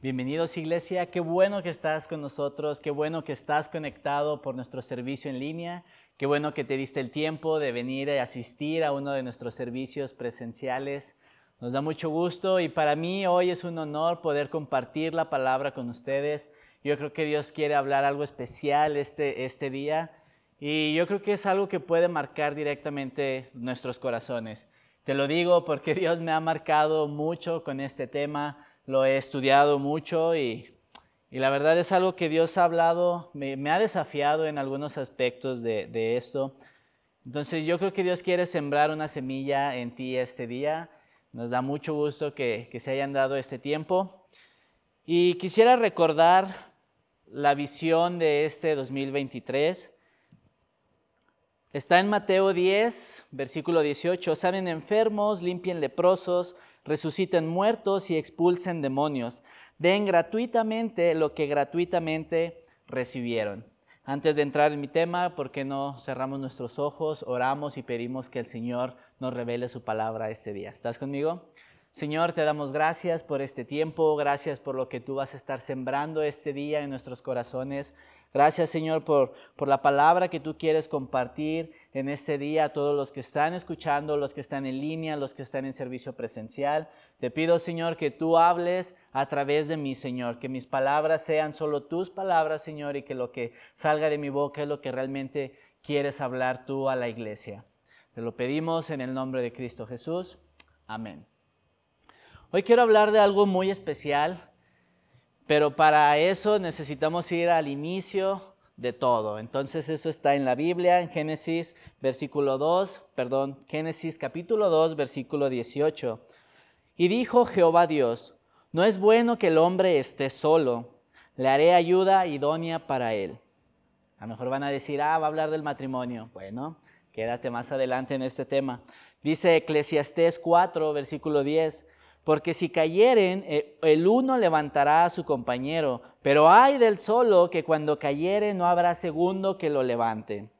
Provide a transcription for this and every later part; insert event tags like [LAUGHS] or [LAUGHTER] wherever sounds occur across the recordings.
Bienvenidos Iglesia, qué bueno que estás con nosotros, qué bueno que estás conectado por nuestro servicio en línea, qué bueno que te diste el tiempo de venir a asistir a uno de nuestros servicios presenciales. Nos da mucho gusto y para mí hoy es un honor poder compartir la palabra con ustedes. Yo creo que Dios quiere hablar algo especial este, este día y yo creo que es algo que puede marcar directamente nuestros corazones. Te lo digo porque [LAUGHS] Dios me ha marcado mucho con este tema lo he estudiado mucho y, la verdad es algo que Dios ha hablado, me, ha desafiado en algunos aspectos de, esto. Entonces yo creo que Dios quiere sembrar una semilla en ti este día. Nos da mucho gusto que, que se hayan dado este tiempo. Y quisiera recordar la visión de este 2023. Está en Mateo 10, versículo 18. Sanen enfermos, limpien leprosos, resuciten muertos y expulsen demonios. Den gratuitamente lo que gratuitamente recibieron. Antes de entrar en mi tema, ¿por qué no cerramos nuestros ojos, oramos y pedimos que el Señor nos revele su palabra este día? ¿Estás conmigo? Señor, te damos gracias por este tiempo, gracias por lo que tú vas a estar sembrando este día en nuestros corazones. Gracias Señor por, por la palabra que tú quieres compartir en este día a todos los que están escuchando, los que están en línea, los que están en servicio presencial. Te pido Señor que tú hables a través de mí Señor, que mis palabras sean solo tus palabras Señor y que lo que salga de mi boca es lo que realmente quieres hablar tú a la iglesia. Te lo pedimos en el nombre de Cristo Jesús. Amén. Hoy quiero hablar de algo muy especial pero para eso necesitamos ir al inicio de todo. Entonces eso está en la Biblia, en Génesis versículo 2, perdón, Génesis capítulo 2, versículo 18. Y dijo Jehová Dios, no es bueno que el hombre esté solo, le haré ayuda idónea para él. A lo mejor van a decir, ah, va a hablar del matrimonio. Bueno, quédate más adelante en este tema. Dice Eclesiastés 4, versículo 10, porque si cayeren, eh, el uno levantará a su compañero, pero hay del solo que cuando cayere no habrá segundo que lo levante.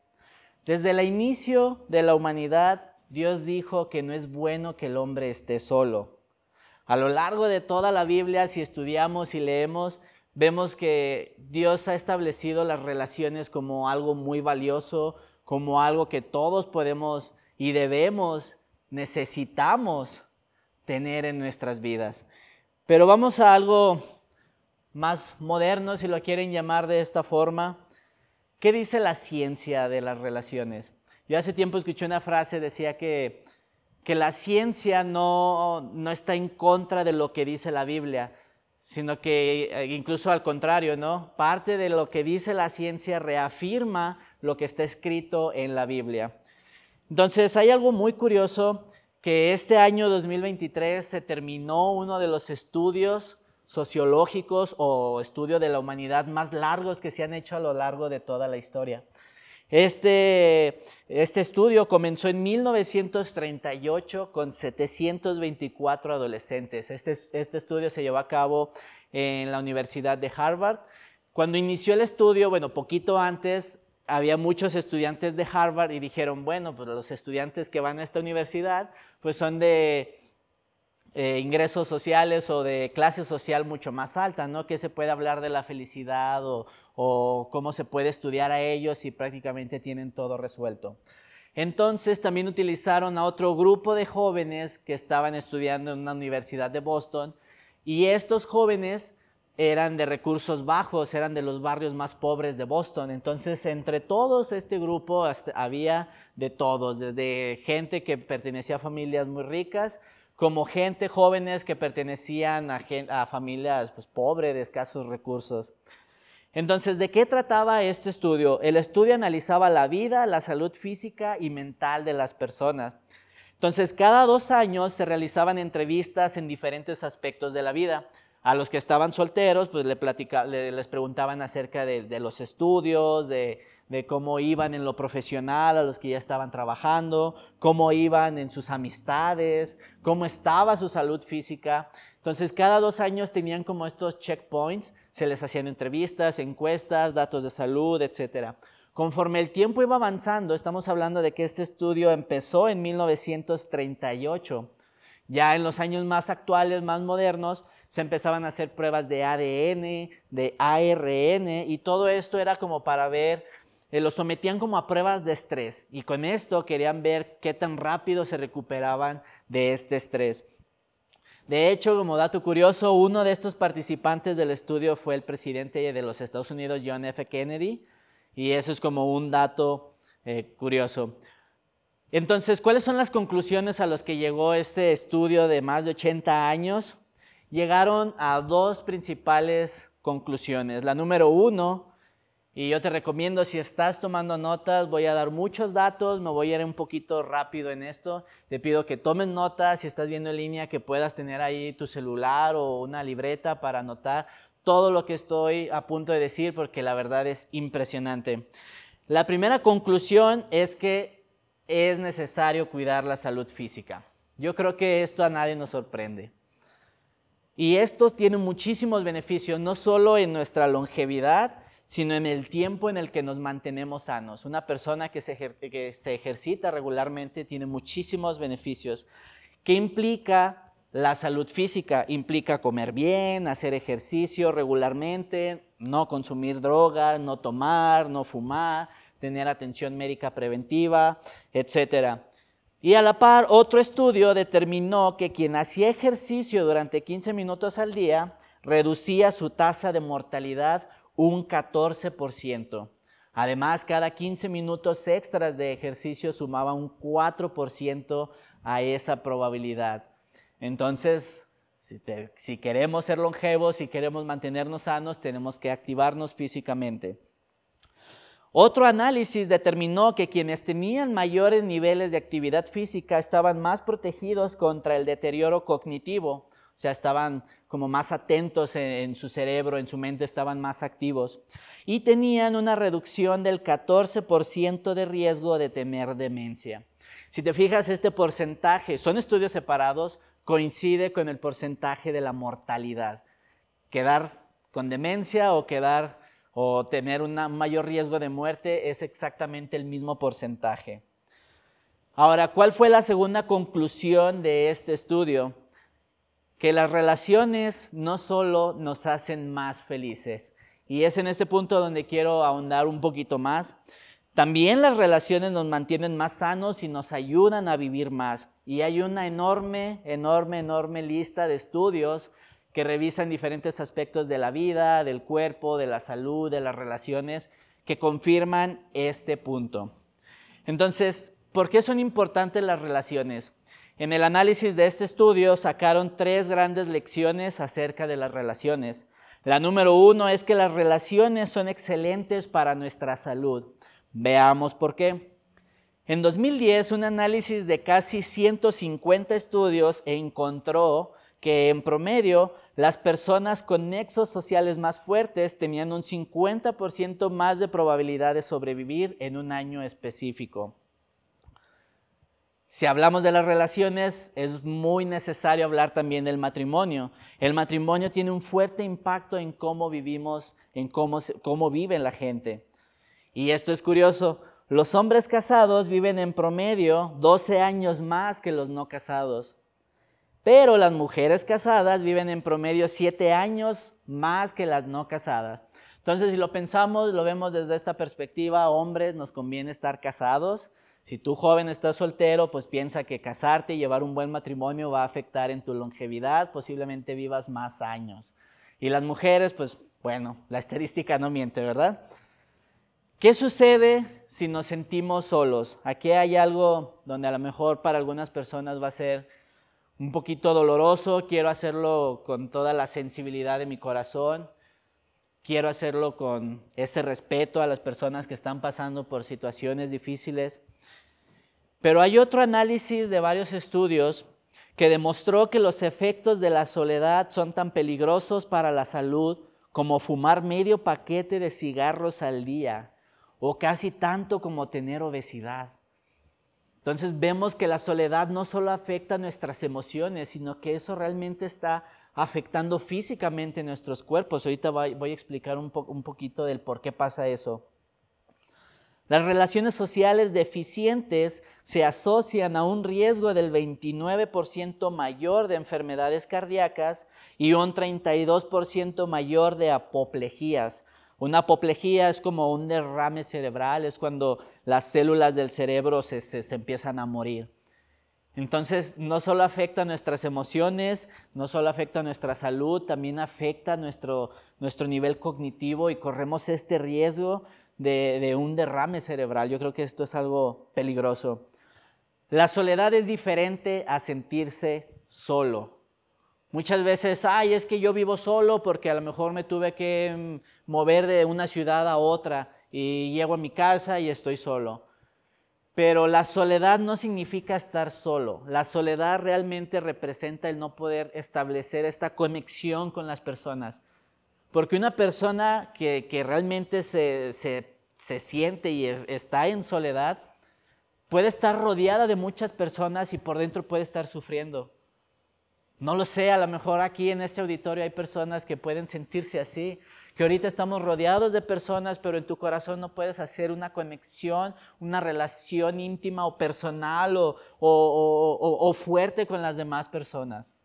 Desde el inicio de la humanidad, Dios dijo que no es bueno que el hombre esté solo. A lo largo de toda la Biblia, si estudiamos y leemos, vemos que Dios ha establecido las relaciones como algo muy valioso, como algo que todos podemos y debemos, necesitamos tener en nuestras vidas. Pero vamos a algo más moderno, si lo quieren llamar de esta forma. ¿Qué dice la ciencia de las relaciones? Yo hace tiempo escuché una frase, decía que, que la ciencia no, no está en contra de lo que dice la Biblia, sino que eh, incluso al contrario, ¿no? Parte de lo que dice la ciencia reafirma lo que está escrito en la Biblia. Entonces hay algo muy curioso que este año 2023 se terminó uno de los estudios sociológicos o estudio de la humanidad más largos que se han hecho a lo largo de toda la historia. Este, este estudio comenzó en 1938 con 724 adolescentes. Este, este estudio se llevó a cabo en la Universidad de Harvard. Cuando inició el estudio, bueno, poquito antes, había muchos estudiantes de Harvard y dijeron, bueno, pues los estudiantes que van a esta universidad pues son de eh, ingresos sociales o de clase social mucho más alta, ¿no? Que se puede hablar de la felicidad o, o cómo se puede estudiar a ellos y prácticamente tienen todo resuelto. Entonces también utilizaron a otro grupo de jóvenes que estaban estudiando en una universidad de Boston y estos jóvenes eran de recursos bajos, eran de los barrios más pobres de Boston. Entonces, entre todos este grupo había de todos, desde gente que pertenecía a familias muy ricas, como gente jóvenes que pertenecían a, familias pues, pobres, de escasos recursos. Entonces, ¿de qué trataba este estudio? El estudio analizaba la vida, la salud física y mental de las personas. Entonces, cada dos años se realizaban entrevistas en diferentes aspectos de la vida. A los que estaban solteros, pues le les preguntaban acerca de, los estudios, de, cómo iban en lo profesional, a los que ya estaban trabajando, cómo iban en sus amistades, cómo estaba su salud física. Entonces, cada dos años tenían como estos checkpoints, se les hacían entrevistas, encuestas, datos de salud, etc. Conforme el tiempo iba avanzando, estamos hablando de que este estudio empezó en 1938. Ya en los años más actuales, más modernos, se empezaban a hacer pruebas de ADN, de ARN, y todo esto era como para ver, eh, lo sometían como a pruebas de estrés, y con esto querían ver qué tan rápido se recuperaban de este estrés. De hecho, como dato curioso, uno de estos participantes del estudio fue el presidente de los Estados Unidos, John F. Kennedy, y eso es como un dato eh, curioso. Entonces, ¿cuáles son las conclusiones a las que llegó este estudio de más de 80 años? Llegaron a dos principales conclusiones. La número uno y yo te recomiendo, si estás tomando notas, voy a dar muchos datos, me voy a ir un poquito rápido en esto. Te pido que tomes notas, si estás viendo en línea, que puedas tener ahí tu celular o una libreta para anotar todo lo que estoy a punto de decir, porque la verdad es impresionante. La primera conclusión es que es necesario cuidar la salud física. Yo creo que esto a nadie nos sorprende. Y esto tiene muchísimos beneficios, no solo en nuestra longevidad, sino en el tiempo en el que nos mantenemos sanos. Una persona que se, ejercita regularmente tiene muchísimos beneficios. ¿Qué implica la salud física? Implica comer bien, hacer ejercicio regularmente, no consumir drogas, no tomar, no fumar, tener atención médica preventiva, etc. Y a la par, otro estudio determinó que quien hacía ejercicio durante 15 minutos al día reducía su tasa de mortalidad un 14%. Además, cada 15 minutos extras de ejercicio sumaba un 4% a esa probabilidad. Entonces, si, queremos ser longevos, si queremos mantenernos sanos, tenemos que activarnos físicamente. Otro análisis determinó que quienes tenían mayores niveles de actividad física estaban más protegidos contra el deterioro cognitivo, o sea, estaban como más atentos en, su cerebro, en su mente estaban más activos y tenían una reducción del 14% de riesgo de tener demencia. Si te fijas, este porcentaje, son estudios separados, coincide con el porcentaje de la mortalidad. Quedar con demencia o quedar o tener un mayor riesgo de muerte es exactamente el mismo porcentaje. Ahora, ¿cuál fue la segunda conclusión de este estudio? que las relaciones no solo nos hacen más felices, y es en este punto donde quiero ahondar un poquito más, también las relaciones nos mantienen más sanos y nos ayudan a vivir más. Y hay una enorme, enorme, enorme lista de estudios que revisan diferentes aspectos de la vida, del cuerpo, de la salud, de las relaciones, que confirman este punto. Entonces, ¿por qué son importantes las relaciones? En el análisis de este estudio sacaron tres grandes lecciones acerca de las relaciones. La número uno es que las relaciones son excelentes para nuestra salud. Veamos por qué. En 2010, un análisis de casi 150 estudios encontró que en promedio las personas con nexos sociales más fuertes tenían un 50% más de probabilidad de sobrevivir en un año específico. Si hablamos de las relaciones, es muy necesario hablar también del matrimonio. El matrimonio tiene un fuerte impacto en cómo vivimos, en cómo, cómo vive la gente. Y esto es curioso, los hombres casados viven en promedio 12 años más que los no casados, pero las mujeres casadas viven en promedio 7 años más que las no casadas. Entonces, si lo pensamos, lo vemos desde esta perspectiva, hombres, nos conviene estar casados, si tú joven estás soltero, pues piensa que casarte y llevar un buen matrimonio va a afectar en tu longevidad, posiblemente vivas más años. Y las mujeres, pues bueno, la estadística no miente, ¿verdad? ¿Qué sucede si nos sentimos solos? Aquí hay algo donde a lo mejor para algunas personas va a ser un poquito doloroso, quiero hacerlo con toda la sensibilidad de mi corazón, quiero hacerlo con ese respeto a las personas que están pasando por situaciones difíciles. Pero hay otro análisis de varios estudios que demostró que los efectos de la soledad son tan peligrosos para la salud como fumar medio paquete de cigarros al día o casi tanto como tener obesidad. Entonces vemos que la soledad no solo afecta nuestras emociones, sino que eso realmente está afectando físicamente nuestros cuerpos. Ahorita voy a explicar un, un poquito del por qué pasa eso. Las relaciones sociales deficientes se asocian a un riesgo del 29% mayor de enfermedades cardíacas y un 32% mayor de apoplejías. Una apoplejía es como un derrame cerebral, es cuando las células del cerebro se, empiezan a morir. Entonces, no solo afecta nuestras emociones, no solo afecta nuestra salud, también afecta nuestro, nuestro nivel cognitivo y corremos este riesgo de un derrame cerebral. Yo creo que esto es algo peligroso. La soledad es diferente a sentirse solo. Muchas veces, ay, es que yo vivo solo porque a lo mejor me tuve que mm, mover de una ciudad a otra y llego a mi casa y estoy solo. Pero la soledad no significa estar solo. La soledad realmente representa el no poder establecer esta conexión con las personas. Porque una persona que, realmente se, siente y está en soledad puede estar rodeada de muchas personas y por dentro puede estar sufriendo. No lo sé, a lo mejor aquí en este auditorio hay personas que pueden sentirse así, que ahorita estamos rodeados de personas, pero en tu corazón no puedes hacer una conexión, una relación íntima o personal o, fuerte con las demás personas.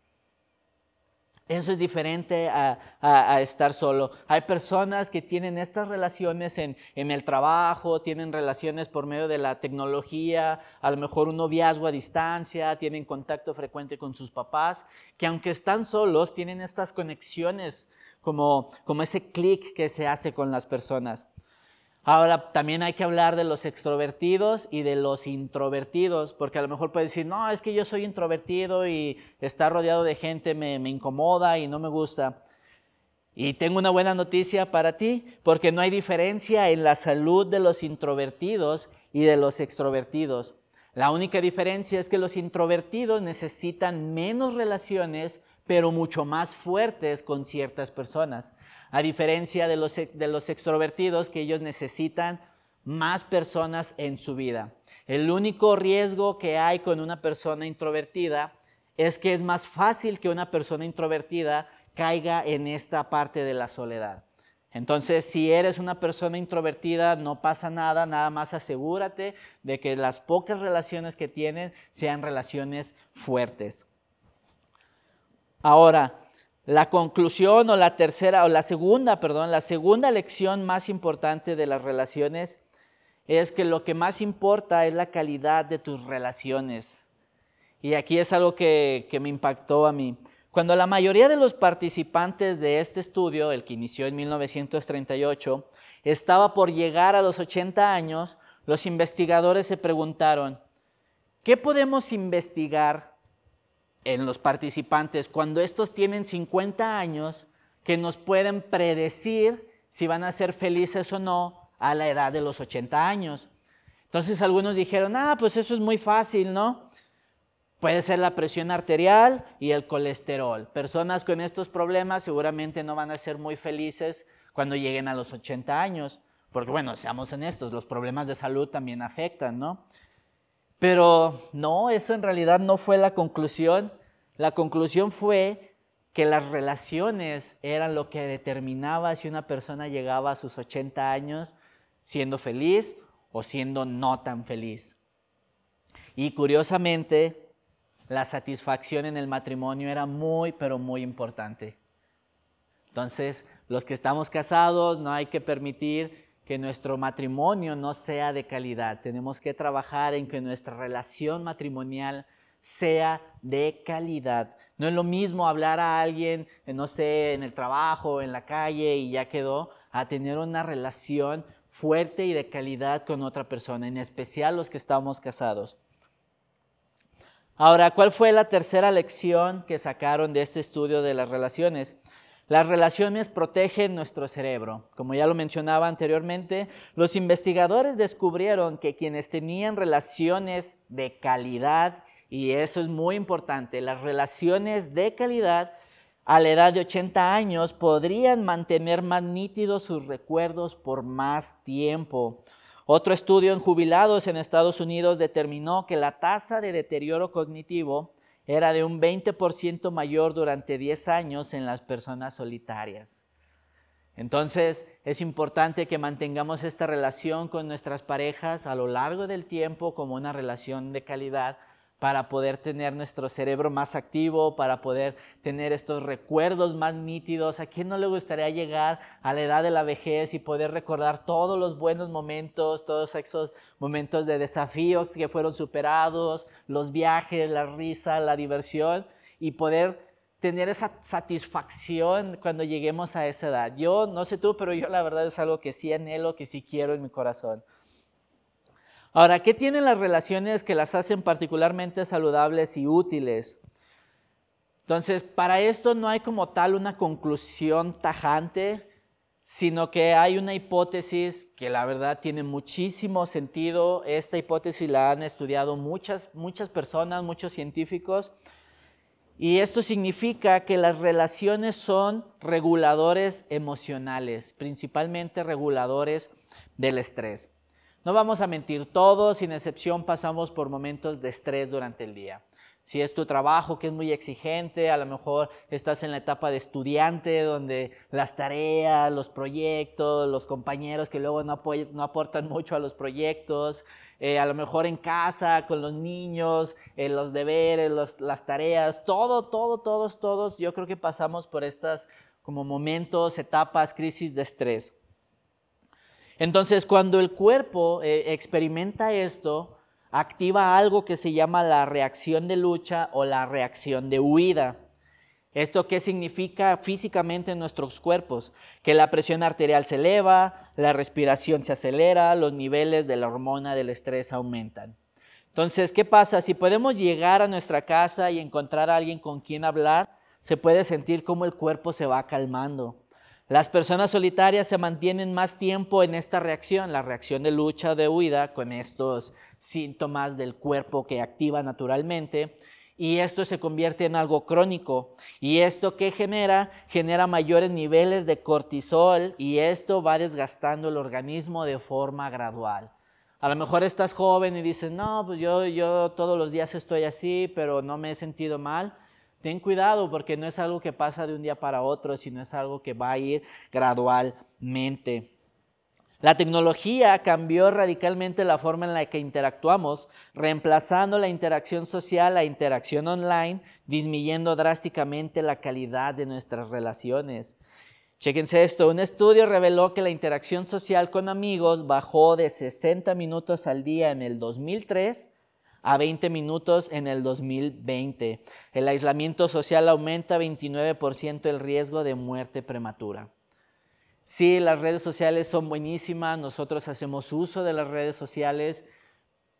Eso es diferente a, estar solo. Hay personas que tienen estas relaciones en, el trabajo, tienen relaciones por medio de la tecnología, a lo mejor un noviazgo a distancia, tienen contacto frecuente con sus papás, que aunque están solos, tienen estas conexiones como, ese clic que se hace con las personas. Ahora, también hay que hablar de los extrovertidos y de los introvertidos, porque a lo mejor puedes decir, no, es que yo soy introvertido y estar rodeado de gente me, me incomoda y no me gusta. Y tengo una buena noticia para ti, porque no hay diferencia en la salud de los introvertidos y de los extrovertidos. La única diferencia es que los introvertidos necesitan menos relaciones pero mucho más fuertes con ciertas personas. A diferencia de los, de los extrovertidos que ellos necesitan más personas en su vida. El único riesgo que hay con una persona introvertida es que es más fácil que una persona introvertida caiga en esta parte de la soledad. Entonces, si eres una persona introvertida, no pasa nada, nada más asegúrate de que las pocas relaciones que tienen sean relaciones fuertes. Ahora, la conclusión o la tercera o la segunda, perdón, la segunda lección más importante de las relaciones es que lo que más importa es la calidad de tus relaciones. Y aquí es algo que, que me impactó a mí. Cuando la mayoría de los participantes de este estudio, el que inició en 1938, estaba por llegar a los 80 años, los investigadores se preguntaron, ¿qué podemos investigar en los participantes cuando estos tienen 50 años que nos pueden predecir si van a ser felices o no a la edad de los 80 años. Entonces algunos dijeron, ah, pues eso es muy fácil, ¿no? Puede ser la presión arterial y el colesterol. Personas con estos problemas seguramente no van a ser muy felices cuando lleguen a los 80 años, porque bueno, seamos honestos, los problemas de salud también afectan, ¿no? Pero no, eso en realidad no fue la conclusión. La conclusión fue que las relaciones eran lo que determinaba si una persona llegaba a sus 80 años siendo feliz o siendo no tan feliz. Y curiosamente, la satisfacción en el matrimonio era muy, pero muy importante. Entonces, los que estamos casados, no hay que permitir que nuestro matrimonio no sea de calidad. Tenemos que trabajar en que nuestra relación matrimonial sea de calidad. No es lo mismo hablar a alguien, eh, no sé, en el trabajo, en la calle y ya quedó, a tener una relación fuerte y de calidad con otra persona, en especial los que estamos casados. Ahora, ¿cuál fue la tercera lección que sacaron de este estudio de las relaciones? Las relaciones protegen nuestro cerebro. Como ya lo mencionaba anteriormente, los investigadores descubrieron que quienes tenían relaciones de calidad, y eso es muy importante, las relaciones de calidad a la edad de 80 años podrían mantener más nítidos sus recuerdos por más tiempo. Otro estudio en jubilados en Estados Unidos determinó que la tasa de deterioro cognitivo era de un 20% mayor durante 10 años en las personas solitarias. Entonces es importante que mantengamos esta relación con nuestras parejas a lo largo del tiempo como una relación de calidad para poder tener nuestro cerebro más activo, para poder tener estos recuerdos más nítidos. ¿A quién no le gustaría llegar a la edad de la vejez y poder recordar todos los buenos momentos, todos esos momentos de desafíos que fueron superados, los viajes, la risa, la diversión y poder tener esa satisfacción cuando lleguemos a esa edad? Yo no sé tú, pero yo la verdad es algo que sí anhelo, que sí quiero en mi corazón. Ahora, ¿qué tienen las relaciones que las hacen particularmente saludables y útiles? Entonces, para esto no hay como tal una conclusión tajante, sino que hay una hipótesis que la verdad tiene muchísimo sentido. Esta hipótesis la han estudiado muchas, muchas personas, muchos científicos. Y esto significa que las relaciones son reguladores emocionales, principalmente reguladores del estrés. No vamos a mentir, todos sin excepción pasamos por momentos de estrés durante el día. Si es tu trabajo que es muy exigente, a lo mejor estás en la etapa de estudiante donde las tareas, los proyectos, los compañeros que luego no, aportan [LAUGHS] mucho a los proyectos, eh, a lo mejor en casa con los niños, eh, los deberes, las tareas, todo, todo, todos, todos, yo creo que pasamos por estas como momentos, etapas, crisis de estrés. Entonces, cuando el cuerpo eh, experimenta esto, activa algo que se llama la reacción de lucha o la reacción de huida. ¿Esto qué significa físicamente en nuestros cuerpos? Que la presión arterial se eleva, la respiración se acelera, los niveles de la hormona del estrés aumentan. Entonces, ¿qué pasa? Si podemos llegar a nuestra casa y encontrar a alguien con quien hablar, se puede sentir cómo el cuerpo se va calmando. Las personas solitarias se mantienen más tiempo en esta reacción, la reacción de lucha o de huida, con estos síntomas del cuerpo que activa naturalmente. Y esto se convierte en algo crónico. ¿Y esto qué genera? Genera mayores niveles de cortisol y esto va desgastando el organismo de forma gradual. A lo mejor estás joven y dices, no, pues yo, yo todos los días estoy así, pero no me he sentido mal. Ten cuidado porque no es algo que pasa de un día para otro, sino es algo que va a ir gradualmente. La tecnología cambió radicalmente la forma en la que interactuamos, reemplazando la interacción social a interacción online, disminuyendo drásticamente la calidad de nuestras relaciones. Chéquense esto, un estudio reveló que la interacción social con amigos bajó de 60 minutos al día en el 2003 a 20 minutos en el 2020. El aislamiento social aumenta 29% el riesgo de muerte prematura. Sí, las redes sociales son buenísimas, nosotros hacemos uso de las redes sociales,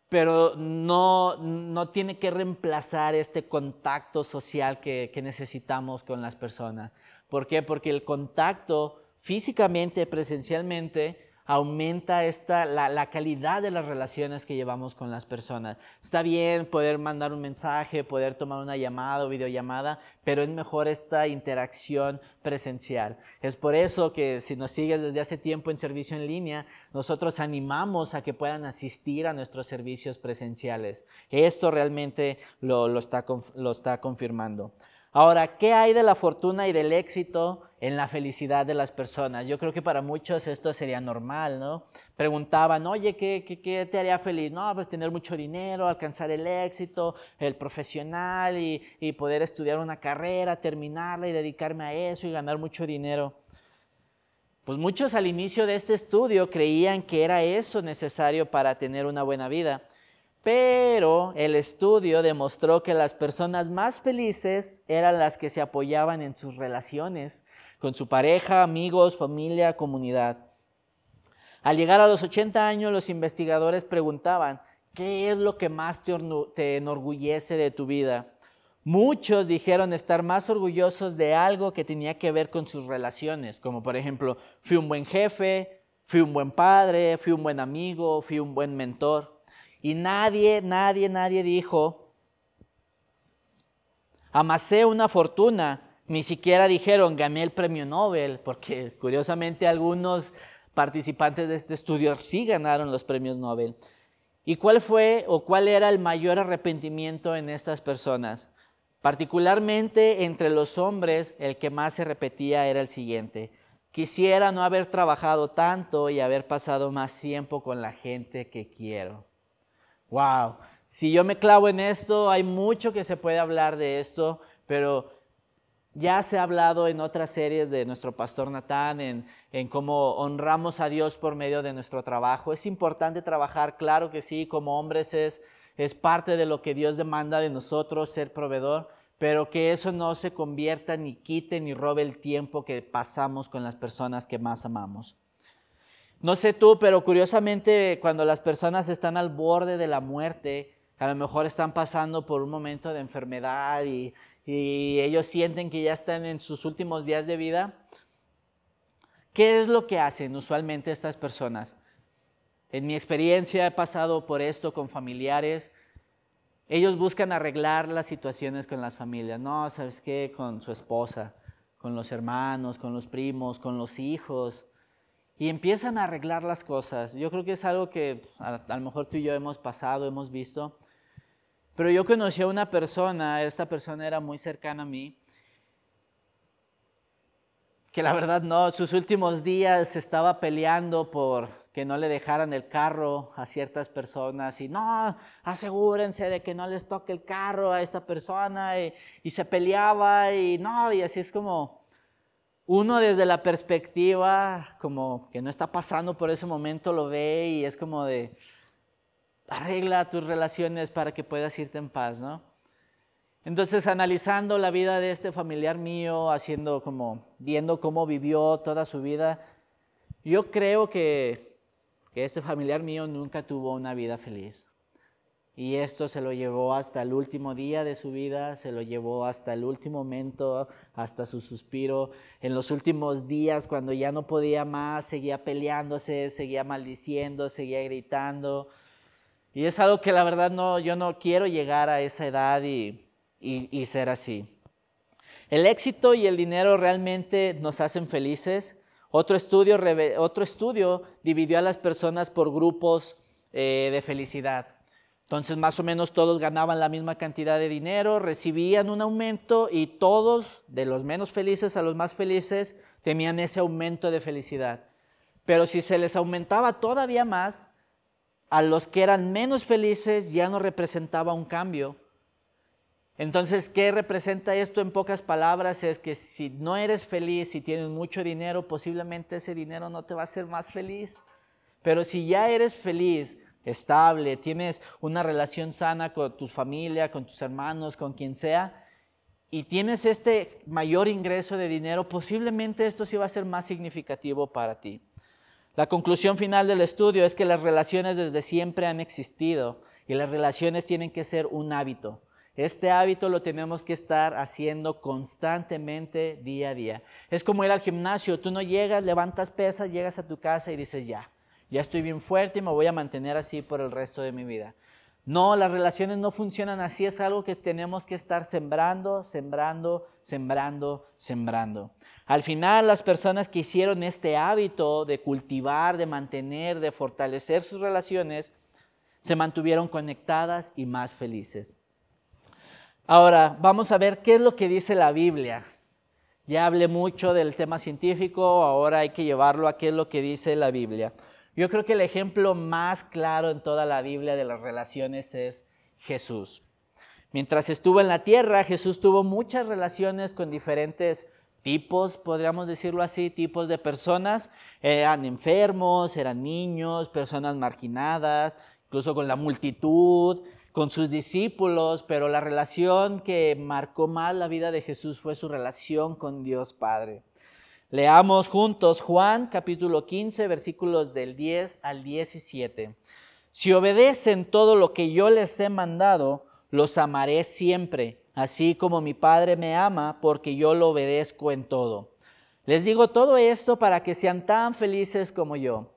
pero no, no tiene que reemplazar este contacto social que, que necesitamos con las personas. ¿Por qué? Porque el contacto físicamente, presencialmente, aumenta esta, la, calidad de las relaciones que llevamos con las personas. Está bien poder mandar un mensaje, poder tomar una llamada o videollamada, pero es mejor esta interacción presencial. Es por eso que si nos sigues desde hace tiempo en servicio en línea, nosotros animamos a que puedan asistir a nuestros servicios presenciales. Esto realmente lo está confirmando. Ahora, ¿qué hay de la fortuna y del éxito en la felicidad de las personas? Yo creo que para muchos esto sería normal, ¿no? Preguntaban, oye, ¿qué, te haría feliz? No, pues tener mucho dinero, alcanzar el éxito, el profesional y, y poder estudiar una carrera, terminarla y dedicarme a eso y ganar mucho dinero. Pues muchos al inicio de este estudio creían que era eso necesario para tener una buena vida. Pero el estudio demostró que las personas más felices eran las que se apoyaban en sus relaciones con su pareja, amigos, familia, comunidad. Al llegar a los 80 años, los investigadores preguntaban, ¿qué es lo que más te, enorgullece de tu vida? Muchos dijeron estar más orgullosos de algo que tenía que ver con sus relaciones, como por ejemplo, fui un buen jefe, fui un buen padre, fui un buen amigo, fui un buen mentor. Y nadie, nadie, nadie dijo, amasé una fortuna. Ni siquiera dijeron, gané el premio Nobel, porque curiosamente algunos participantes de este estudio sí ganaron los premios Nobel. ¿Y cuál fue o cuál era el mayor arrepentimiento en estas personas? Particularmente entre los hombres, el que más se repetía era el siguiente, Quisiera no haber trabajado tanto y haber pasado más tiempo con la gente que quiero. Wow, si yo me clavo en esto, hay mucho que se puede hablar de esto, pero ya se ha hablado en otras series de nuestro pastor Natán, en, en, cómo honramos a Dios por medio de nuestro trabajo. Es importante trabajar, claro que sí, como hombres es, es parte de lo que Dios demanda de nosotros, ser proveedor, pero que eso no se convierta ni quite ni robe el tiempo que pasamos con las personas que más amamos. No sé tú, pero curiosamente cuando las personas están al borde de la muerte, a lo mejor están pasando por un momento de enfermedad y, ellos sienten que ya están en sus últimos días de vida, ¿qué es lo que hacen usualmente estas personas? En mi experiencia he pasado por esto con familiares ellos buscan arreglar las situaciones con las familias. No, ¿sabes qué? Con su esposa, con los hermanos, con los primos, con los hijos. Y empiezan a arreglar las cosas. Yo creo que es algo que a, lo mejor tú y yo hemos pasado, hemos visto. Pero yo conocí a una persona, esta persona era muy cercana a mí, que la verdad no, sus últimos días estaba peleando por que no le dejaran el carro a ciertas personas y no, asegúrense de que no les toque el carro a esta persona y, se peleaba y no, y así es como uno desde la perspectiva como que no está pasando por ese momento lo ve y es como de arregla tus relaciones para que puedas irte en paz, ¿no? Entonces, analizando la vida de este familiar mío, haciendo como, viendo cómo vivió toda su vida, yo creo que que este familiar mío nunca tuvo una vida feliz. Y esto se lo llevó hasta el último día de su vida, se lo llevó hasta el último momento, hasta su suspiro. En los últimos días, cuando ya no podía más, seguía peleándose, seguía maldiciendo, seguía gritando. Y es algo que la verdad no, yo no quiero llegar a esa edad y, y ser así. El éxito y el dinero realmente nos hacen felices, otro estudio, otro estudio dividió a las personas por grupos eh, de felicidad. Entonces, más o menos todos ganaban la misma cantidad de dinero, recibían un aumento y todos, de los menos felices a los más felices, tenían ese aumento de felicidad. Pero si se les aumentaba todavía más, a los que eran menos felices ya no representaba un cambio, entonces, ¿qué representa esto en pocas palabras? Es que si no eres feliz, si tienes mucho dinero, posiblemente ese dinero no te va a hacer más feliz. Pero si ya eres feliz, estable, tienes una relación sana con tu familia, con tus hermanos, con quien sea, y tienes este mayor ingreso de dinero, posiblemente esto sí va a ser más significativo para ti. La conclusión final del estudio es que las relaciones desde siempre han existido y las relaciones tienen que ser un hábito. Este hábito lo tenemos que estar haciendo constantemente día a día. Es como ir al gimnasio, tú no llegas, levantas pesas, llegas a tu casa y dices, ya, ya estoy bien fuerte y me voy a mantener así por el resto de mi vida. No, las relaciones no funcionan así, es algo que tenemos que estar sembrando, sembrando, sembrando, sembrando. Al final, las personas que hicieron este hábito de cultivar, de mantener, de fortalecer sus relaciones, se mantuvieron conectadas y más felices. Ahora, vamos a ver qué es lo que dice la Biblia. Ya hablé mucho del tema científico, ahora hay que llevarlo a qué es lo que dice la Biblia. Yo creo que el ejemplo más claro en toda la Biblia de las relaciones es Jesús. Mientras estuvo en la tierra, Jesús tuvo muchas relaciones con diferentes tipos, podríamos decirlo así, tipos de personas. Eran enfermos, eran niños, personas marginadas, incluso con la multitud, con sus discípulos, pero la relación que marcó más la vida de Jesús fue su relación con Dios Padre. Leamos juntos Juan capítulo 15 versículos del 10 al 17. Si obedecen todo lo que yo les he mandado, los amaré siempre, así como mi Padre me ama, porque yo lo obedezco en todo. Les digo todo esto para que sean tan felices como yo.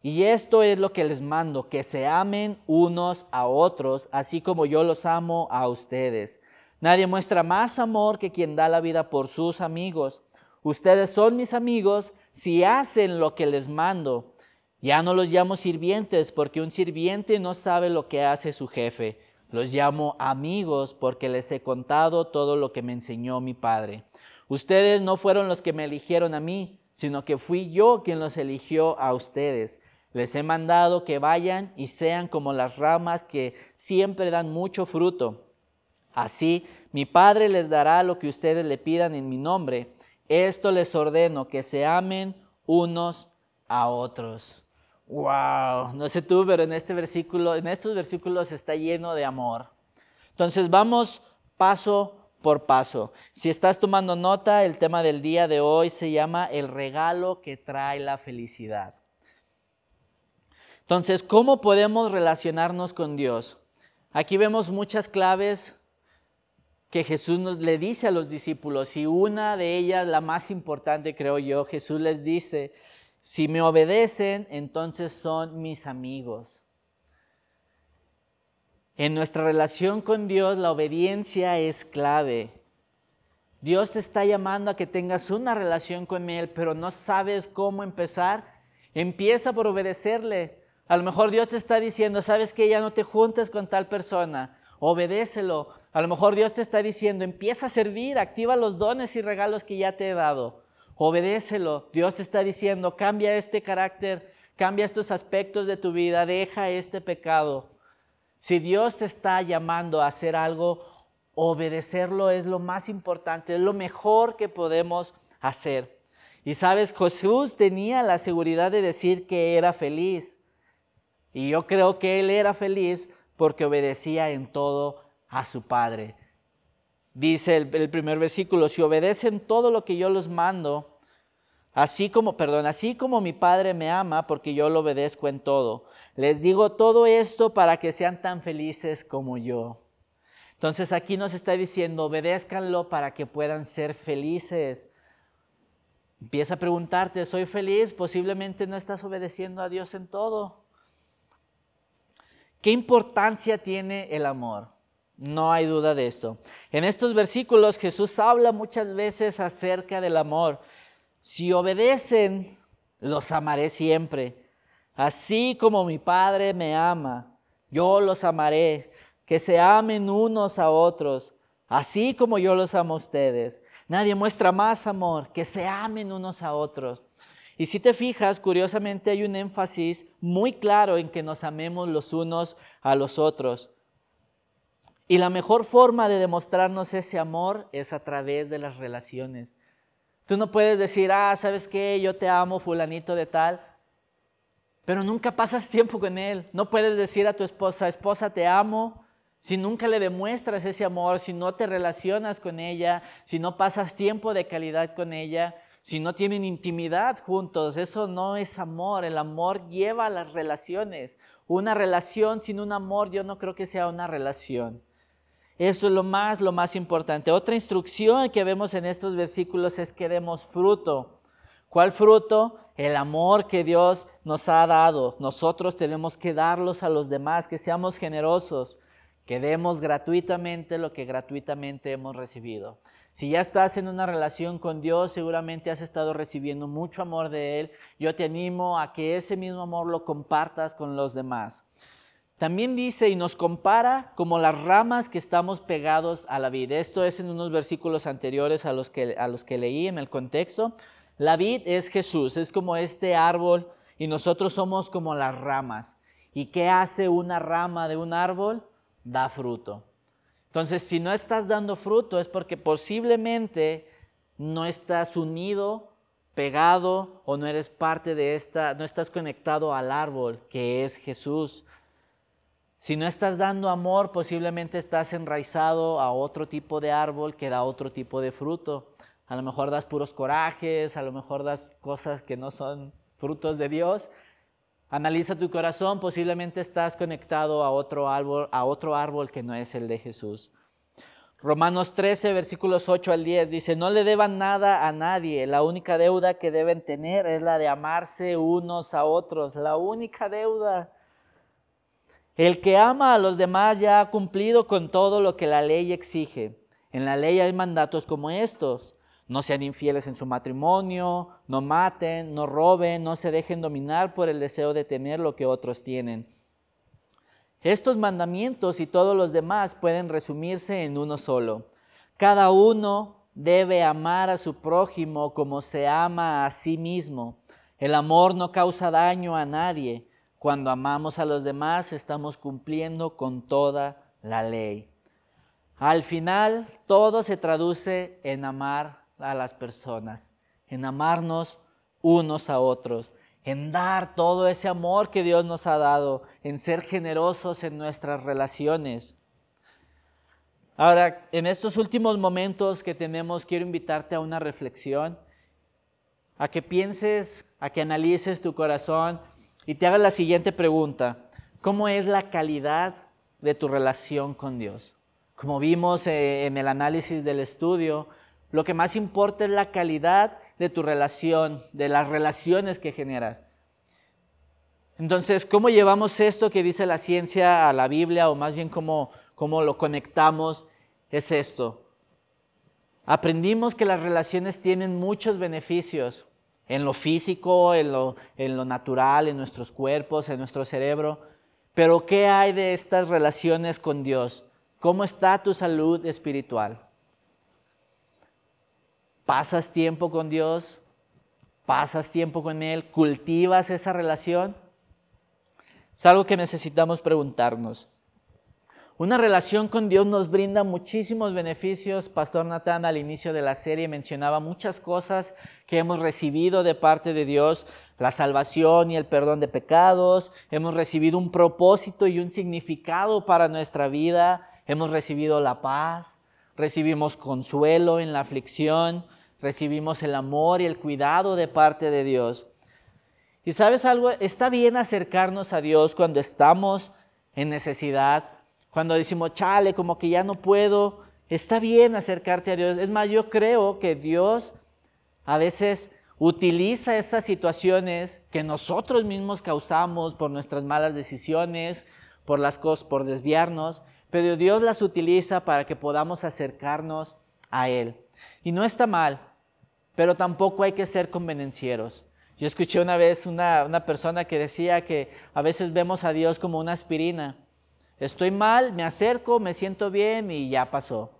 Y esto es lo que les mando, que se amen unos a otros, así como yo los amo a ustedes. Nadie muestra más amor que quien da la vida por sus amigos. Ustedes son mis amigos si hacen lo que les mando. Ya no los llamo sirvientes porque un sirviente no sabe lo que hace su jefe. Los llamo amigos porque les he contado todo lo que me enseñó mi Padre. Ustedes no fueron los que me eligieron a mí, sino que fui yo quien los eligió a ustedes. Les he mandado que vayan y sean como las ramas que siempre dan mucho fruto. Así mi Padre les dará lo que ustedes le pidan en mi nombre. Esto les ordeno, que se amen unos a otros. Wow, no sé tú, pero en este versículo, en estos versículos está lleno de amor. Entonces vamos paso por paso. Si estás tomando nota, el tema del día de hoy se llama el regalo que trae la felicidad. Entonces, ¿cómo podemos relacionarnos con Dios? Aquí vemos muchas claves que Jesús nos le dice a los discípulos y una de ellas, la más importante creo yo, Jesús les dice, si me obedecen, entonces son mis amigos. En nuestra relación con Dios la obediencia es clave. Dios te está llamando a que tengas una relación con Él, pero no sabes cómo empezar. Empieza por obedecerle. A lo mejor Dios te está diciendo, sabes que ya no te juntes con tal persona, obedécelo. A lo mejor Dios te está diciendo, empieza a servir, activa los dones y regalos que ya te he dado. Obedécelo. Dios te está diciendo, cambia este carácter, cambia estos aspectos de tu vida, deja este pecado. Si Dios te está llamando a hacer algo, obedecerlo es lo más importante, es lo mejor que podemos hacer. Y sabes, Jesús tenía la seguridad de decir que era feliz. Y yo creo que él era feliz porque obedecía en todo a su Padre. Dice el, primer versículo, si obedecen todo lo que yo los mando, así como, perdón, así como mi Padre me ama, porque yo lo obedezco en todo. Les digo todo esto para que sean tan felices como yo. Entonces aquí nos está diciendo, obedézcanlo para que puedan ser felices. Empieza a preguntarte, ¿soy feliz? Posiblemente no estás obedeciendo a Dios en todo. ¿Qué importancia tiene el amor? No hay duda de eso. En estos versículos Jesús habla muchas veces acerca del amor. Si obedecen, los amaré siempre. Así como mi Padre me ama, yo los amaré. Que se amen unos a otros, así como yo los amo a ustedes. Nadie muestra más amor, que se amen unos a otros. Y si te fijas, curiosamente hay un énfasis muy claro en que nos amemos los unos a los otros. Y la mejor forma de demostrarnos ese amor es a través de las relaciones. Tú no puedes decir, ah, ¿sabes qué? Yo te amo, fulanito de tal, pero nunca pasas [LAUGHS] tiempo con él. No puedes decir a tu esposa, esposa, te amo, si nunca le demuestras ese amor, si no te relacionas con ella, si no pasas tiempo de calidad con ella, si no tienen intimidad juntos, eso no es amor. El amor lleva a las relaciones. Una relación sin un amor yo no creo que sea una relación. Eso es lo más, lo más importante. Otra instrucción que vemos en estos versículos es que demos fruto. ¿Cuál fruto? El amor que Dios nos ha dado. Nosotros tenemos que darlos a los demás, que seamos generosos, que demos gratuitamente lo que gratuitamente hemos recibido. Si ya estás en una relación con Dios, seguramente has estado recibiendo mucho amor de Él. Yo te animo a que ese mismo amor lo compartas con los demás. También dice y nos compara como las ramas que estamos pegados a la vid. Esto es en unos versículos anteriores a los que, a los que leí en el contexto. La vid es Jesús, es como este árbol y nosotros somos como las ramas. ¿Y qué hace una rama de un árbol? Da fruto. Entonces, si no estás dando fruto es porque posiblemente no estás unido, pegado o no eres parte de esta, no estás conectado al árbol que es Jesús. Si no estás dando amor, posiblemente estás enraizado a otro tipo de árbol que da otro tipo de fruto. A lo mejor das puros corajes, a lo mejor das cosas que no son frutos de Dios. Analiza tu corazón, posiblemente estás conectado a otro árbol, a otro árbol que no es el de Jesús. Romanos 13, versículos 8 al 10 dice, no le deban nada a nadie, la única deuda que deben tener es la de amarse unos a otros, la única deuda. El que ama a los demás ya ha cumplido con todo lo que la ley exige. En la ley hay mandatos como estos. No sean infieles en su matrimonio, no maten, no roben, no se dejen dominar por el deseo de tener lo que otros tienen. Estos mandamientos y todos los demás pueden resumirse en uno solo. Cada uno debe amar a su prójimo como se ama a sí mismo. El amor no causa daño a nadie. Cuando amamos a los demás estamos cumpliendo con toda la ley. Al final, todo se traduce en amar a las personas, en amarnos unos a otros, en dar todo ese amor que Dios nos ha dado, en ser generosos en nuestras relaciones. Ahora, en estos últimos momentos que tenemos, quiero invitarte a una reflexión, a que pienses, a que analices tu corazón y te hagas la siguiente pregunta. ¿Cómo es la calidad de tu relación con Dios? Como vimos eh, en el análisis del estudio, lo que más importa es la calidad de tu relación, de las relaciones que generas. Entonces, ¿cómo llevamos esto que dice la ciencia a la Biblia o más bien cómo, cómo lo conectamos? Es esto. Aprendimos que las relaciones tienen muchos beneficios en lo físico, en lo, en lo natural, en nuestros cuerpos, en nuestro cerebro. Pero ¿qué hay de estas relaciones con Dios? ¿Cómo está tu salud espiritual? ¿Pasas tiempo con Dios? ¿Pasas tiempo con Él? ¿Cultivas esa relación? Es algo que necesitamos preguntarnos. Una relación con Dios nos brinda muchísimos beneficios. Pastor Natán al inicio de la serie mencionaba muchas cosas que hemos recibido de parte de Dios, la salvación y el perdón de pecados, hemos recibido un propósito y un significado para nuestra vida, hemos recibido la paz, recibimos consuelo en la aflicción, recibimos el amor y el cuidado de parte de Dios. Y sabes algo, está bien acercarnos a Dios cuando estamos en necesidad, cuando decimos, chale, como que ya no puedo, está bien acercarte a Dios. Es más, yo creo que Dios a veces utiliza esas situaciones que nosotros mismos causamos por nuestras malas decisiones, por las cosas, por desviarnos, pero Dios las utiliza para que podamos acercarnos a Él. Y no está mal, pero tampoco hay que ser convenencieros. Yo escuché una vez una, una persona que decía que a veces vemos a Dios como una aspirina. Estoy mal, me acerco, me siento bien y ya pasó.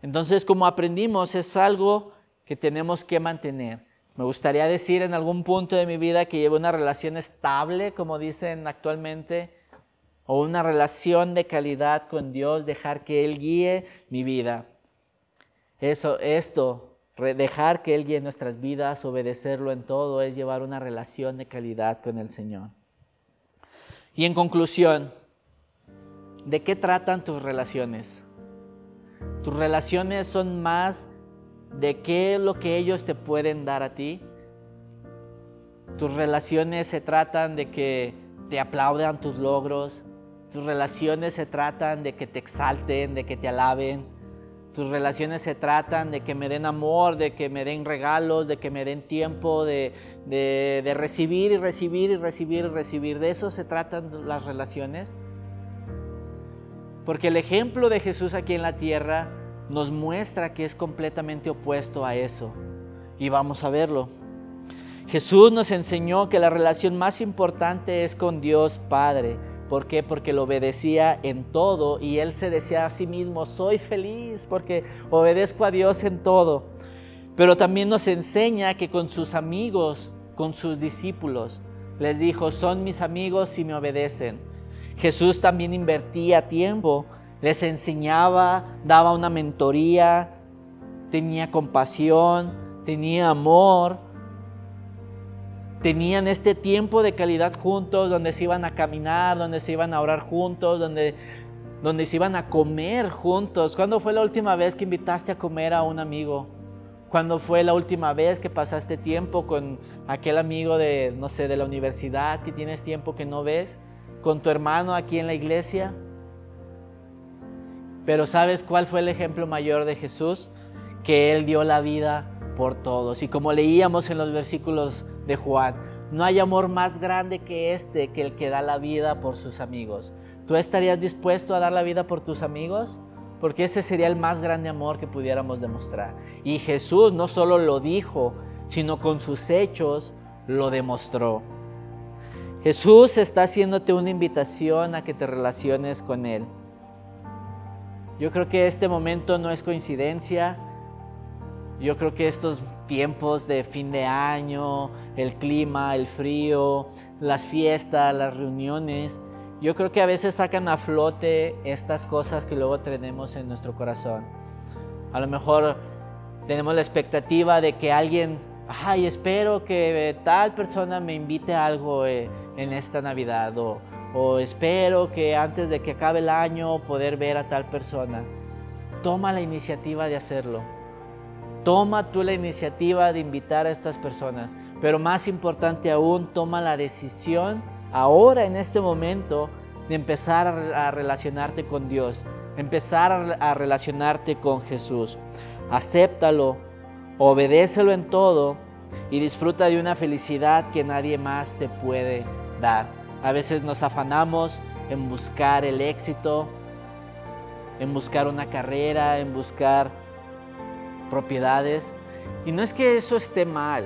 Entonces, como aprendimos, es algo que tenemos que mantener. Me gustaría decir en algún punto de mi vida que llevo una relación estable, como dicen actualmente, o una relación de calidad con Dios, dejar que Él guíe mi vida. Eso, esto, dejar que Él guíe nuestras vidas, obedecerlo en todo, es llevar una relación de calidad con el Señor. Y en conclusión, ¿de qué tratan tus relaciones? Tus relaciones son más de qué es lo que ellos te pueden dar a ti. Tus relaciones se tratan de que te aplaudan tus logros, tus relaciones se tratan de que te exalten, de que te alaben. Tus relaciones se tratan de que me den amor, de que me den regalos, de que me den tiempo, de, de, recibir y recibir y recibir y recibir. De eso se tratan las relaciones. Porque el ejemplo de Jesús aquí en la tierra nos muestra que es completamente opuesto a eso. Y vamos a verlo. Jesús nos enseñó que la relación más importante es con Dios Padre. ¿Por qué? Porque lo obedecía en todo y él se decía a sí mismo, soy feliz porque obedezco a Dios en todo. Pero también nos enseña que con sus amigos, con sus discípulos, les dijo, son mis amigos si me obedecen. Jesús también invertía tiempo, les enseñaba, daba una mentoría, tenía compasión, tenía amor tenían este tiempo de calidad juntos, donde se iban a caminar, donde se iban a orar juntos, donde, donde se iban a comer juntos. ¿Cuándo fue la última vez que invitaste a comer a un amigo? ¿Cuándo fue la última vez que pasaste tiempo con aquel amigo de, no sé, de la universidad que tienes tiempo que no ves? ¿Con tu hermano aquí en la iglesia? Pero ¿sabes cuál fue el ejemplo mayor de Jesús? Que Él dio la vida por todos. Y como leíamos en los versículos de Juan. No hay amor más grande que este, que el que da la vida por sus amigos. ¿Tú estarías dispuesto a dar la vida por tus amigos? Porque ese sería el más grande amor que pudiéramos demostrar. Y Jesús no solo lo dijo, sino con sus hechos lo demostró. Jesús está haciéndote una invitación a que te relaciones con Él. Yo creo que este momento no es coincidencia, Yo creo que estos tiempos de fin de año, el clima, el frío, las fiestas, las reuniones, yo creo que a veces sacan a flote estas cosas que luego tenemos en nuestro corazón. A lo mejor tenemos la expectativa de que alguien, ay, espero que tal persona me invite a algo eh, en esta Navidad o, o espero que antes de que acabe el año poder ver a tal persona. Toma la iniciativa de hacerlo. Toma tú la iniciativa de invitar a estas personas. Pero más importante aún, toma la decisión ahora en este momento de empezar a relacionarte con Dios, empezar a relacionarte con Jesús. Acéptalo, obedécelo en todo y disfruta de una felicidad que nadie más te puede A veces nos afanamos en buscar el éxito, en buscar una carrera, en buscar propiedades. Y no es que eso esté mal,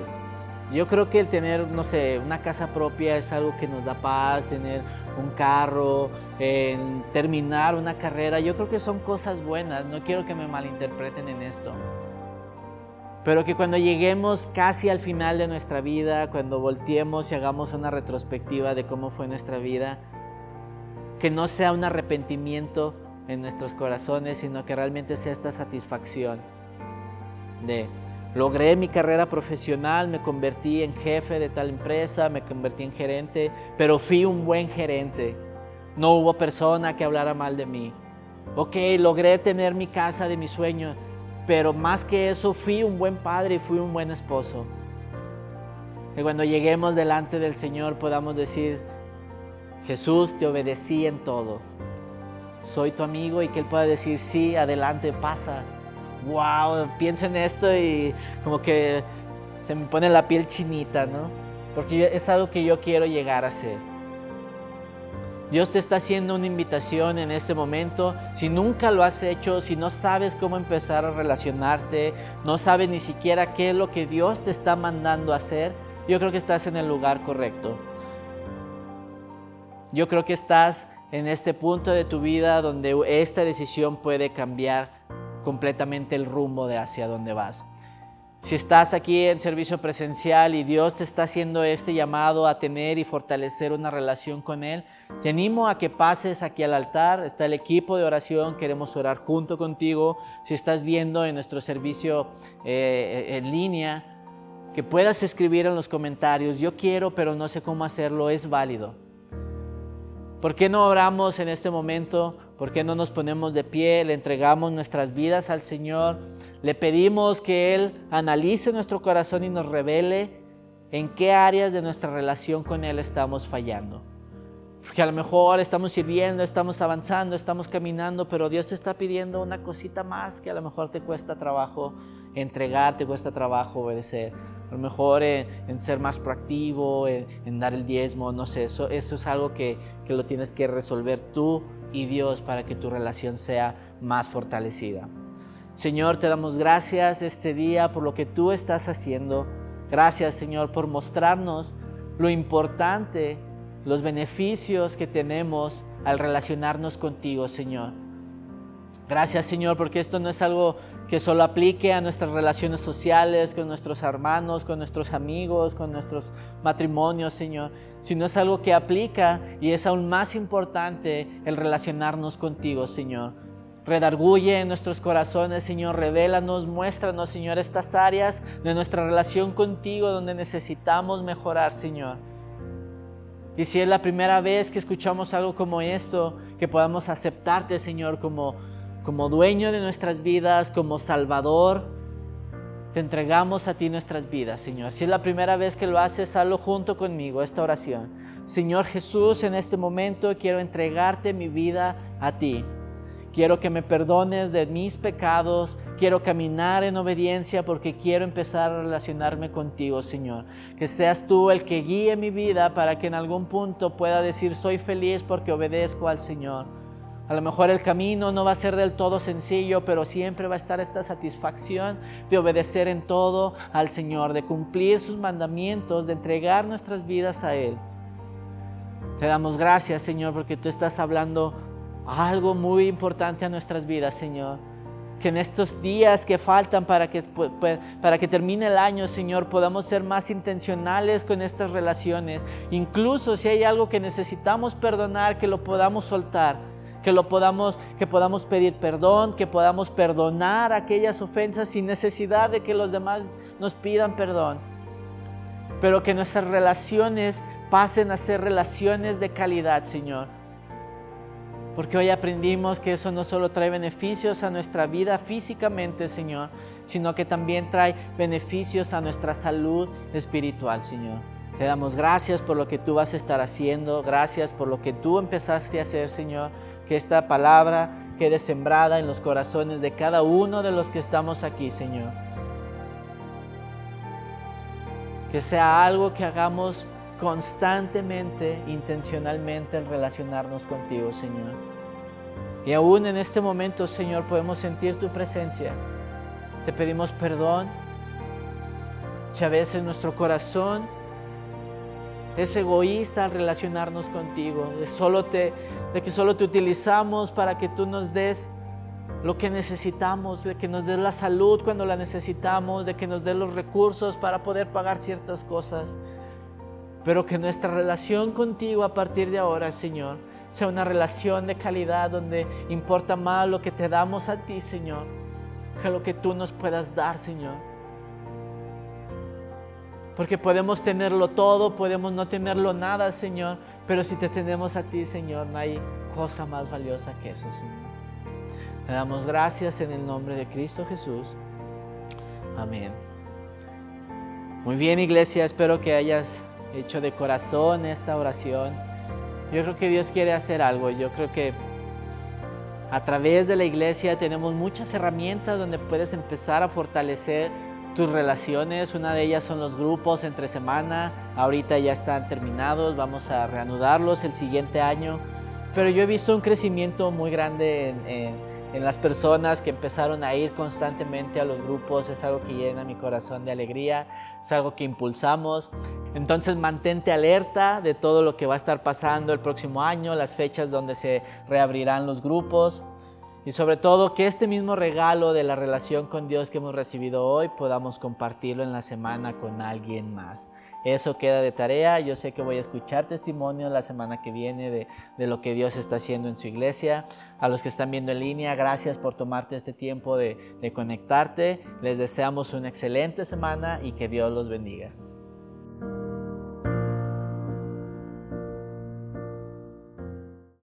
yo creo que el tener, no sé, una casa propia es algo que nos da paz, tener un carro, terminar una carrera, yo creo que son cosas buenas, no quiero que me malinterpreten en esto. Pero que cuando lleguemos casi al final de nuestra vida, cuando volteemos y hagamos una retrospectiva de cómo fue nuestra vida, que no sea un arrepentimiento en nuestros corazones, sino que realmente sea esta satisfacción de Logré mi carrera profesional, me convertí en jefe de tal empresa, me convertí en gerente, pero fui un buen gerente. No hubo persona que hablara mal de mí. Ok, logré tener mi casa de mi sueño, pero más que eso fui un buen padre y fui un buen esposo. Que cuando lleguemos delante del Señor podamos decir, Jesús, te obedecí en todo. Soy tu amigo y que Él pueda decir, sí, adelante, pasa wow, pienso en esto y como que se me pone la piel chinita, ¿no? Porque es algo que yo quiero llegar a ser. Dios te está haciendo una invitación en este momento. Si nunca lo has hecho, si no sabes cómo empezar a relacionarte, no sabes ni siquiera qué es lo que Dios te está mandando a hacer, yo creo que estás en el lugar correcto. Yo creo que estás en este punto de tu vida donde esta decisión puede cambiar completamente el rumbo de hacia dónde vas. Si estás aquí en servicio presencial y Dios te está haciendo este llamado a tener y fortalecer una relación con Él, te animo a que pases aquí al altar. Está el equipo de oración, queremos orar junto contigo. Si estás viendo en nuestro servicio eh, en línea, que puedas escribir en los comentarios, yo quiero pero no sé cómo hacerlo, es válido. ¿Por qué no oramos en este momento? ¿Por qué no nos ponemos de pie? Le entregamos nuestras vidas al Señor. Le pedimos que Él analice nuestro corazón y nos revele en qué áreas de nuestra relación con Él estamos fallando. Porque a lo mejor estamos sirviendo, estamos avanzando, estamos caminando, pero Dios te está pidiendo una cosita más que a lo mejor te cuesta trabajo entregar, te cuesta trabajo obedecer. A lo mejor en, ser más proactivo, en, dar el diezmo, no sé, eso, eso es algo que, que lo tienes que resolver tú y Dios para que tu relación sea más fortalecida. Señor, te damos gracias este día por lo que tú estás haciendo. Gracias, Señor, por mostrarnos lo importante los beneficios que tenemos al relacionarnos contigo, Señor. Gracias, Señor, porque esto no es algo que solo aplique a nuestras relaciones sociales, con nuestros hermanos, con nuestros amigos, con nuestros matrimonios, Señor, sino es algo que aplica y es aún más importante el relacionarnos contigo, Señor. Redarguye en nuestros corazones, Señor, revélanos, muéstranos, Señor, estas áreas de nuestra relación contigo donde necesitamos mejorar, Señor. Y si es la primera vez que escuchamos algo como esto, que podamos aceptarte, Señor, como, como dueño de nuestras vidas, como Salvador, te entregamos a ti nuestras vidas, Señor. Si es la primera vez que lo haces, hazlo junto conmigo, esta oración. Señor Jesús, en este momento quiero entregarte mi vida a ti. Quiero que me perdones de mis pecados. Quiero caminar en obediencia porque quiero empezar a relacionarme contigo, Señor. Que seas tú el que guíe mi vida para que en algún punto pueda decir soy feliz porque obedezco al Señor. A lo mejor el camino no va a ser del todo sencillo, pero siempre va a estar esta satisfacción de obedecer en todo al Señor, de cumplir sus mandamientos, de entregar nuestras vidas a Él. Te damos gracias, Señor, porque tú estás hablando algo muy importante a nuestras vidas, Señor. que en estos días que faltan para que, para que termine el año, Señor, podamos ser más intencionales con estas relaciones. Incluso si hay algo que necesitamos perdonar, que lo podamos soltar, que lo podamos, que podamos pedir perdón, que podamos perdonar aquellas ofensas sin necesidad de que los demás nos pidan perdón. Pero que nuestras relaciones pasen a ser relaciones de calidad, Señor porque hoy aprendimos que eso no solo trae beneficios a nuestra vida físicamente, Señor, sino que también trae beneficios a nuestra salud espiritual, Señor. Te damos gracias por lo que tú vas a estar haciendo, gracias por lo que tú empezaste a hacer, Señor. Que esta palabra quede sembrada en los corazones de cada uno de los que estamos aquí, Señor. Que sea algo que hagamos constantemente, intencionalmente el relacionarnos contigo, Señor. Y aún en este momento, Señor, podemos sentir tu presencia. Te pedimos perdón si a veces nuestro corazón es egoísta al relacionarnos contigo, de, solo te, de que solo te utilizamos para que tú nos des lo que necesitamos, de que nos des la salud cuando la necesitamos, de que nos des los recursos para poder pagar ciertas cosas pero que nuestra relación contigo a partir de ahora, Señor, sea una relación de calidad donde importa más lo que te damos a ti, Señor, que lo que tú nos puedas dar, Señor. Porque podemos tenerlo todo, podemos no tenerlo nada, Señor, pero si te tenemos a ti, Señor, no hay cosa más valiosa que eso, Señor. Te damos gracias en el nombre de Cristo Jesús. Amén. Muy bien, iglesia, espero que hayas hecho de corazón esta oración. Yo creo que Dios quiere hacer algo. Yo creo que a través de la iglesia tenemos muchas herramientas donde puedes empezar a fortalecer tus relaciones. Una de ellas son los grupos entre semana. Ahorita ya están terminados. Vamos a reanudarlos el siguiente año. Pero yo he visto un crecimiento muy grande en, las personas que empezaron a ir constantemente a los grupos. Es algo que llena mi corazón de alegría. Es algo que impulsamos. Entonces mantente alerta de todo lo que va a estar pasando el próximo año, las fechas donde se reabrirán los grupos y sobre todo que este mismo regalo de la relación con Dios que hemos recibido hoy podamos compartirlo en la semana con alguien más. Eso queda de tarea. Yo sé que voy a escuchar testimonios la semana que viene de, lo que Dios está haciendo en su iglesia. A los que están viendo en línea, gracias por tomarte este tiempo de, conectarte. Les deseamos una excelente semana y que Dios los bendiga.